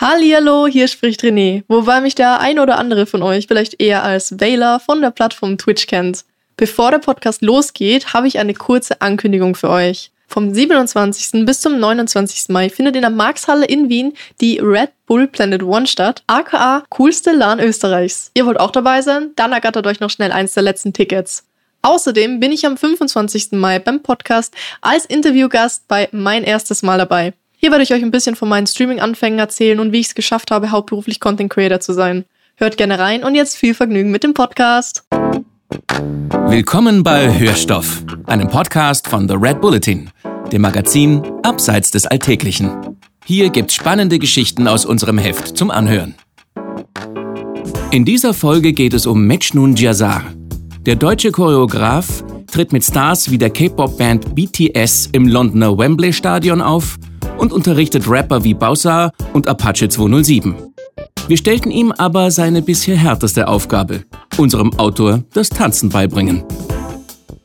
Hallihallo, hier spricht René, wobei mich der ein oder andere von euch vielleicht eher als Wähler von der Plattform Twitch kennt. Bevor der Podcast losgeht, habe ich eine kurze Ankündigung für euch. Vom 27. bis zum 29. Mai findet in der Markshalle in Wien die Red Bull Planet One statt, aka coolste LAN Österreichs. Ihr wollt auch dabei sein? Dann ergattert euch noch schnell eins der letzten Tickets. Außerdem bin ich am 25. Mai beim Podcast als Interviewgast bei Mein erstes Mal dabei. Hier werde ich euch ein bisschen von meinen Streaming-Anfängen erzählen und wie ich es geschafft habe, hauptberuflich Content Creator zu sein. Hört gerne rein und jetzt viel Vergnügen mit dem Podcast. Willkommen bei Hörstoff, einem Podcast von The Red Bulletin, dem Magazin Abseits des Alltäglichen. Hier gibt's spannende Geschichten aus unserem Heft zum Anhören. In dieser Folge geht es um Mechnun Jazar. Der deutsche Choreograf tritt mit Stars wie der K-Pop-Band BTS im Londoner Wembley Stadion auf und unterrichtet Rapper wie Bausa und Apache 207. Wir stellten ihm aber seine bisher härteste Aufgabe, unserem Autor das Tanzen beibringen.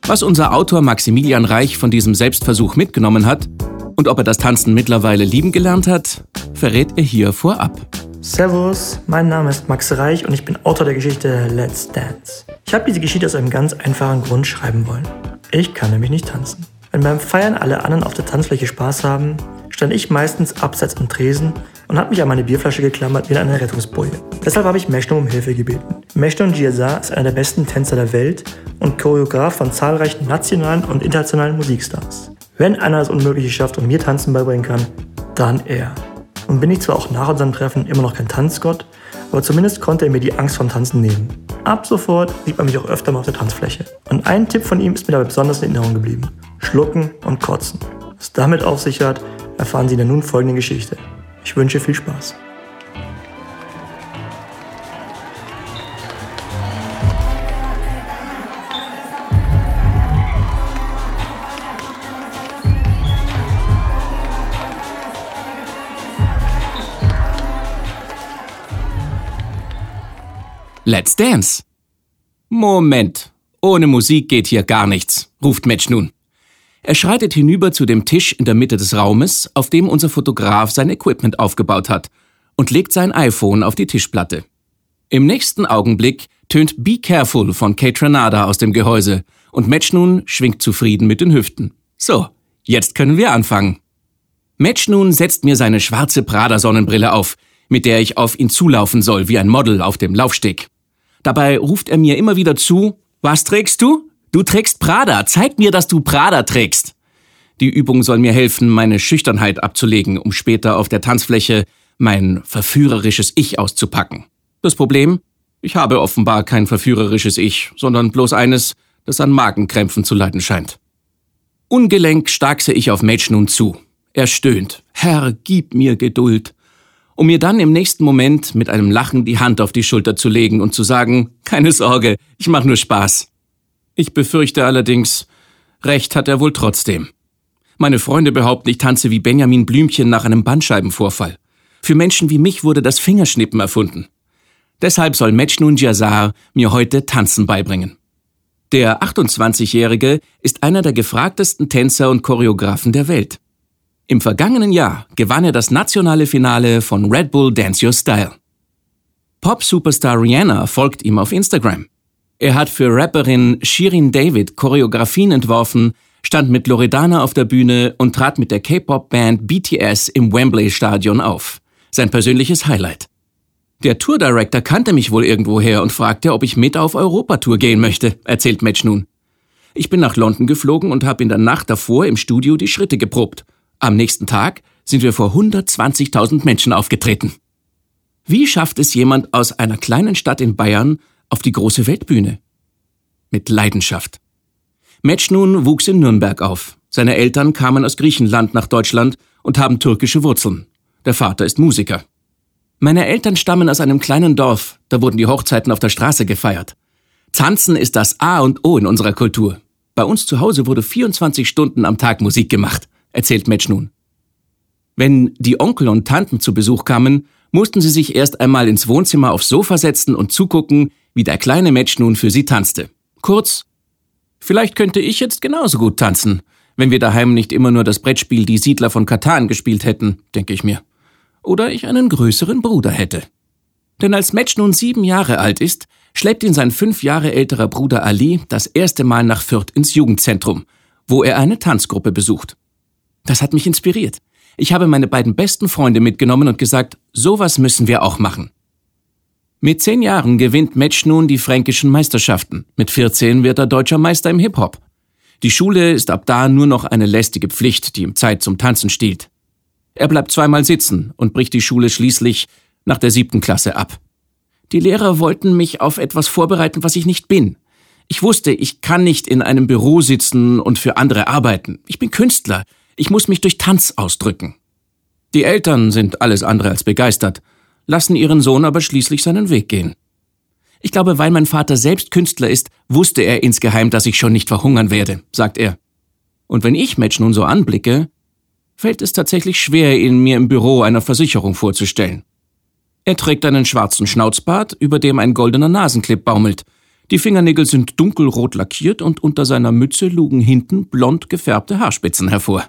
Was unser Autor Maximilian Reich von diesem Selbstversuch mitgenommen hat und ob er das Tanzen mittlerweile lieben gelernt hat, verrät er hier vorab. Servus, mein Name ist Max Reich und ich bin Autor der Geschichte Let's Dance. Ich habe diese Geschichte aus einem ganz einfachen Grund schreiben wollen. Ich kann nämlich nicht tanzen. Wenn beim Feiern alle anderen auf der Tanzfläche Spaß haben, stand ich meistens abseits am Tresen und habe mich an meine Bierflasche geklammert wie eine Rettungsboje. Deshalb habe ich Meshno um Hilfe gebeten. Meshno Giazar ist einer der besten Tänzer der Welt und Choreograf von zahlreichen nationalen und internationalen Musikstars. Wenn einer es Unmögliche schafft und mir Tanzen beibringen kann, dann er. Und bin ich zwar auch nach unserem Treffen immer noch kein Tanzgott, aber zumindest konnte er mir die Angst vom Tanzen nehmen. Ab sofort sieht man mich auch öfter mal auf der Tanzfläche. Und ein Tipp von ihm ist mir dabei besonders in Erinnerung geblieben. Schlucken und kotzen. Was damit auf sich hat, erfahren Sie in der nun folgenden Geschichte. Ich wünsche viel Spaß. Let's Dance! Moment, ohne Musik geht hier gar nichts, ruft Match nun. Er schreitet hinüber zu dem Tisch in der Mitte des Raumes, auf dem unser Fotograf sein Equipment aufgebaut hat, und legt sein iPhone auf die Tischplatte. Im nächsten Augenblick tönt Be Careful von Kate Renada aus dem Gehäuse und Matchnun schwingt zufrieden mit den Hüften. So, jetzt können wir anfangen. Matchnun setzt mir seine schwarze Prada-Sonnenbrille auf, mit der ich auf ihn zulaufen soll wie ein Model auf dem Laufsteg. Dabei ruft er mir immer wieder zu, was trägst du? Du trägst Prada. Zeig mir, dass du Prada trägst. Die Übung soll mir helfen, meine Schüchternheit abzulegen, um später auf der Tanzfläche mein verführerisches Ich auszupacken. Das Problem? Ich habe offenbar kein verführerisches Ich, sondern bloß eines, das an Magenkrämpfen zu leiden scheint. Ungelenk starkse ich auf Mage nun zu. Er stöhnt. Herr, gib mir Geduld. Um mir dann im nächsten Moment mit einem Lachen die Hand auf die Schulter zu legen und zu sagen, keine Sorge, ich mach nur Spaß. Ich befürchte allerdings, recht hat er wohl trotzdem. Meine Freunde behaupten, ich tanze wie Benjamin Blümchen nach einem Bandscheibenvorfall. Für Menschen wie mich wurde das Fingerschnippen erfunden. Deshalb soll Mechnun Jazar mir heute Tanzen beibringen. Der 28-Jährige ist einer der gefragtesten Tänzer und Choreografen der Welt. Im vergangenen Jahr gewann er das nationale Finale von Red Bull Dance Your Style. Pop-Superstar Rihanna folgt ihm auf Instagram. Er hat für Rapperin Shirin David Choreografien entworfen, stand mit Loredana auf der Bühne und trat mit der K-Pop-Band BTS im Wembley Stadion auf. Sein persönliches Highlight. Der Tourdirector kannte mich wohl irgendwoher und fragte, ob ich mit auf Europatour gehen möchte, erzählt Match nun. Ich bin nach London geflogen und habe in der Nacht davor im Studio die Schritte geprobt. Am nächsten Tag sind wir vor 120.000 Menschen aufgetreten. Wie schafft es jemand aus einer kleinen Stadt in Bayern, auf die große Weltbühne. Mit Leidenschaft. Mechnun wuchs in Nürnberg auf. Seine Eltern kamen aus Griechenland nach Deutschland und haben türkische Wurzeln. Der Vater ist Musiker. Meine Eltern stammen aus einem kleinen Dorf, da wurden die Hochzeiten auf der Straße gefeiert. Tanzen ist das A und O in unserer Kultur. Bei uns zu Hause wurde 24 Stunden am Tag Musik gemacht, erzählt Mechnun. Wenn die Onkel und Tanten zu Besuch kamen, mussten sie sich erst einmal ins Wohnzimmer aufs Sofa setzen und zugucken, wie der kleine Match nun für sie tanzte. Kurz, vielleicht könnte ich jetzt genauso gut tanzen, wenn wir daheim nicht immer nur das Brettspiel Die Siedler von Katan gespielt hätten, denke ich mir. oder ich einen größeren Bruder hätte. Denn als Match nun sieben Jahre alt ist, schleppt ihn sein fünf Jahre älterer Bruder Ali das erste Mal nach Fürth ins Jugendzentrum, wo er eine Tanzgruppe besucht. Das hat mich inspiriert. Ich habe meine beiden besten Freunde mitgenommen und gesagt, sowas müssen wir auch machen. Mit zehn Jahren gewinnt Match nun die fränkischen Meisterschaften. Mit 14 wird er deutscher Meister im Hip-Hop. Die Schule ist ab da nur noch eine lästige Pflicht, die ihm Zeit zum Tanzen stiehlt. Er bleibt zweimal sitzen und bricht die Schule schließlich nach der siebten Klasse ab. Die Lehrer wollten mich auf etwas vorbereiten, was ich nicht bin. Ich wusste, ich kann nicht in einem Büro sitzen und für andere arbeiten. Ich bin Künstler. Ich muss mich durch Tanz ausdrücken. Die Eltern sind alles andere als begeistert, lassen ihren Sohn aber schließlich seinen Weg gehen. Ich glaube, weil mein Vater selbst Künstler ist, wusste er insgeheim, dass ich schon nicht verhungern werde, sagt er. Und wenn ich Match nun so anblicke, fällt es tatsächlich schwer, ihn mir im Büro einer Versicherung vorzustellen. Er trägt einen schwarzen Schnauzbart, über dem ein goldener Nasenclip baumelt. Die Fingernägel sind dunkelrot lackiert und unter seiner Mütze lugen hinten blond gefärbte Haarspitzen hervor.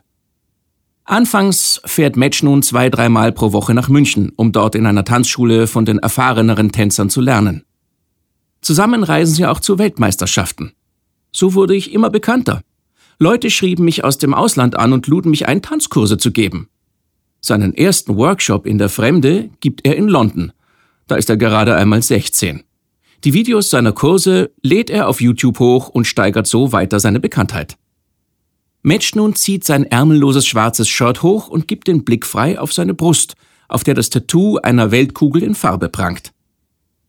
Anfangs fährt Match nun zwei, dreimal pro Woche nach München, um dort in einer Tanzschule von den erfahreneren Tänzern zu lernen. Zusammen reisen sie auch zu Weltmeisterschaften. So wurde ich immer bekannter. Leute schrieben mich aus dem Ausland an und luden mich ein, Tanzkurse zu geben. Seinen ersten Workshop in der Fremde gibt er in London. Da ist er gerade einmal 16. Die Videos seiner Kurse lädt er auf YouTube hoch und steigert so weiter seine Bekanntheit. Match nun zieht sein ärmelloses schwarzes Shirt hoch und gibt den Blick frei auf seine Brust, auf der das Tattoo einer Weltkugel in Farbe prangt.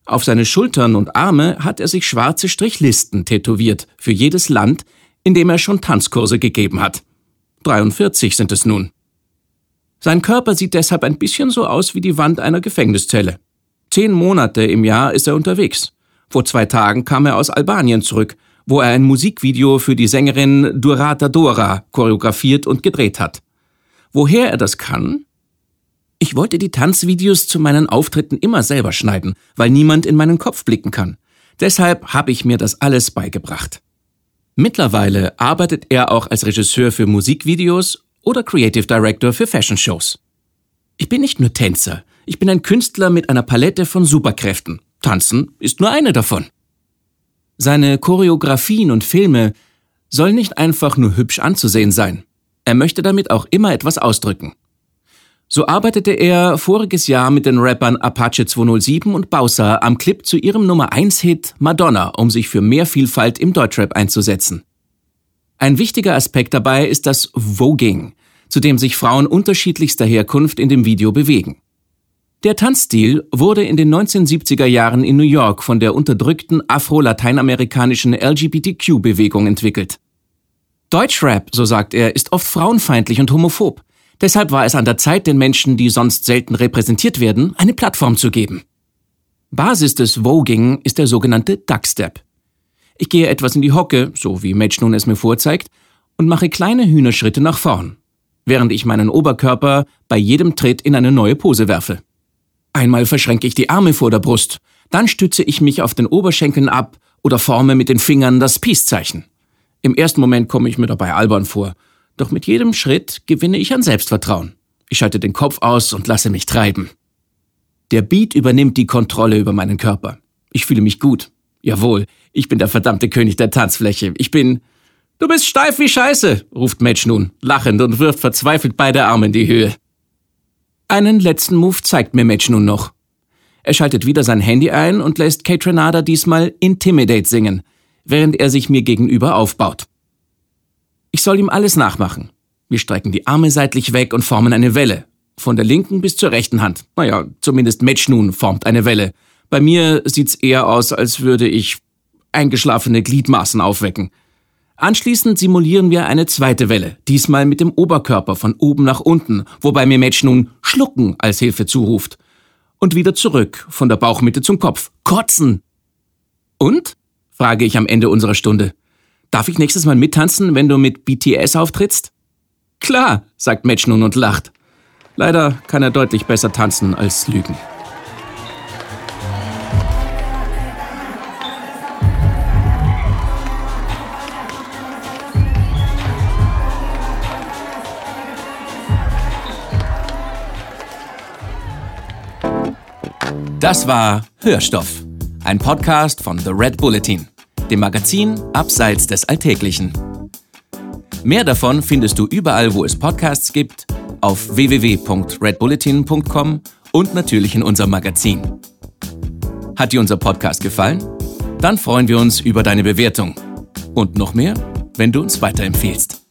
Auf seine Schultern und Arme hat er sich schwarze Strichlisten tätowiert für jedes Land, in dem er schon Tanzkurse gegeben hat. 43 sind es nun. Sein Körper sieht deshalb ein bisschen so aus wie die Wand einer Gefängniszelle. Zehn Monate im Jahr ist er unterwegs. Vor zwei Tagen kam er aus Albanien zurück, wo er ein Musikvideo für die Sängerin Durata Dora choreografiert und gedreht hat. Woher er das kann? Ich wollte die Tanzvideos zu meinen Auftritten immer selber schneiden, weil niemand in meinen Kopf blicken kann. Deshalb habe ich mir das alles beigebracht. Mittlerweile arbeitet er auch als Regisseur für Musikvideos oder Creative Director für Fashion Shows. Ich bin nicht nur Tänzer, ich bin ein Künstler mit einer Palette von Superkräften. Tanzen ist nur eine davon. Seine Choreografien und Filme sollen nicht einfach nur hübsch anzusehen sein. Er möchte damit auch immer etwas ausdrücken. So arbeitete er voriges Jahr mit den Rappern Apache 207 und Bowser am Clip zu ihrem Nummer 1 Hit Madonna, um sich für mehr Vielfalt im Deutschrap einzusetzen. Ein wichtiger Aspekt dabei ist das Voging, zu dem sich Frauen unterschiedlichster Herkunft in dem Video bewegen. Der Tanzstil wurde in den 1970er Jahren in New York von der unterdrückten afro-lateinamerikanischen LGBTQ-Bewegung entwickelt. Deutschrap, so sagt er, ist oft frauenfeindlich und homophob. Deshalb war es an der Zeit, den Menschen, die sonst selten repräsentiert werden, eine Plattform zu geben. Basis des Voging ist der sogenannte Duckstep. Ich gehe etwas in die Hocke, so wie Match nun es mir vorzeigt, und mache kleine Hühnerschritte nach vorn, während ich meinen Oberkörper bei jedem Tritt in eine neue Pose werfe. Einmal verschränke ich die Arme vor der Brust, dann stütze ich mich auf den Oberschenkeln ab oder forme mit den Fingern das Peace-Zeichen. Im ersten Moment komme ich mir dabei albern vor, doch mit jedem Schritt gewinne ich an Selbstvertrauen. Ich schalte den Kopf aus und lasse mich treiben. Der Beat übernimmt die Kontrolle über meinen Körper. Ich fühle mich gut. Jawohl, ich bin der verdammte König der Tanzfläche. Ich bin. Du bist steif wie Scheiße, ruft Match nun, lachend und wirft verzweifelt beide Arme in die Höhe. Einen letzten Move zeigt mir Match nun noch. Er schaltet wieder sein Handy ein und lässt Kate Renada diesmal Intimidate singen, während er sich mir gegenüber aufbaut. Ich soll ihm alles nachmachen. Wir strecken die Arme seitlich weg und formen eine Welle. Von der linken bis zur rechten Hand. Naja, zumindest Match nun formt eine Welle. Bei mir sieht's eher aus, als würde ich eingeschlafene Gliedmaßen aufwecken. Anschließend simulieren wir eine zweite Welle, diesmal mit dem Oberkörper von oben nach unten, wobei mir Match nun Schlucken als Hilfe zuruft. Und wieder zurück, von der Bauchmitte zum Kopf. Kotzen! Und? frage ich am Ende unserer Stunde. Darf ich nächstes Mal mittanzen, wenn du mit BTS auftrittst? Klar, sagt Match nun und lacht. Leider kann er deutlich besser tanzen als lügen. Das war Hörstoff, ein Podcast von The Red Bulletin, dem Magazin Abseits des Alltäglichen. Mehr davon findest du überall, wo es Podcasts gibt, auf www.redbulletin.com und natürlich in unserem Magazin. Hat dir unser Podcast gefallen? Dann freuen wir uns über deine Bewertung. Und noch mehr, wenn du uns weiterempfehlst.